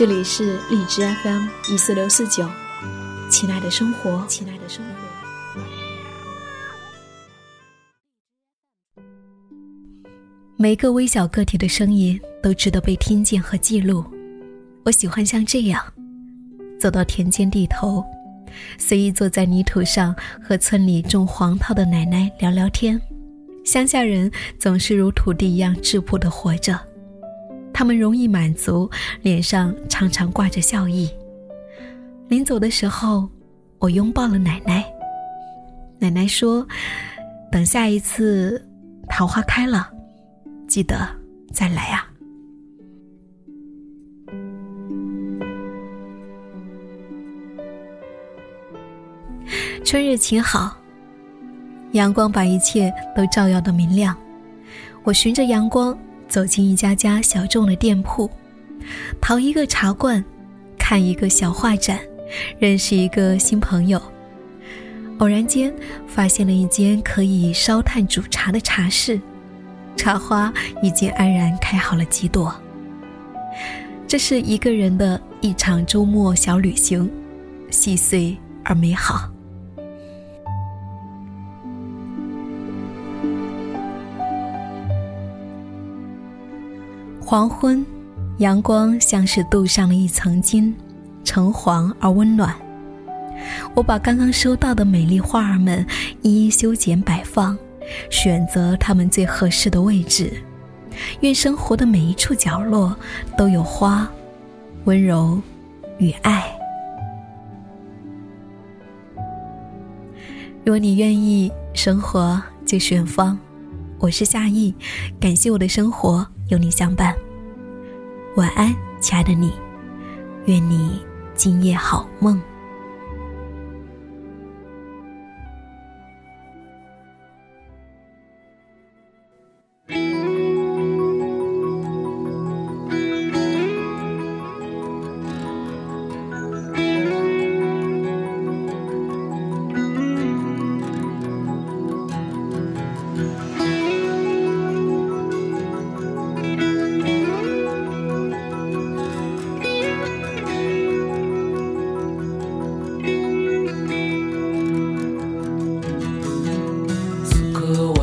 这里是荔枝 FM 一四六四九，亲爱的生活，亲爱的生活。每个微小个体的声音都值得被听见和记录。我喜欢像这样，走到田间地头，随意坐在泥土上，和村里种黄桃的奶奶聊聊天。乡下人总是如土地一样质朴的活着。他们容易满足，脸上常常挂着笑意。临走的时候，我拥抱了奶奶。奶奶说：“等下一次桃花开了，记得再来啊。”春日晴好，阳光把一切都照耀的明亮。我循着阳光。走进一家家小众的店铺，淘一个茶罐，看一个小画展，认识一个新朋友。偶然间发现了一间可以烧炭煮茶的茶室，茶花已经安然开好了几朵。这是一个人的一场周末小旅行，细碎而美好。黄昏，阳光像是镀上了一层金，橙黄而温暖。我把刚刚收到的美丽花儿们一一修剪摆放，选择它们最合适的位置。愿生活的每一处角落都有花、温柔与爱。如果你愿意，生活就是远方。我是夏意，感谢我的生活。有你相伴，晚安，亲爱的你，愿你今夜好梦。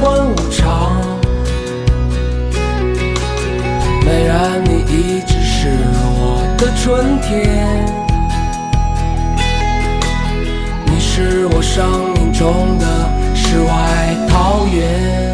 欢无常。美人你一直是我的春天你是我生命中的世外桃源。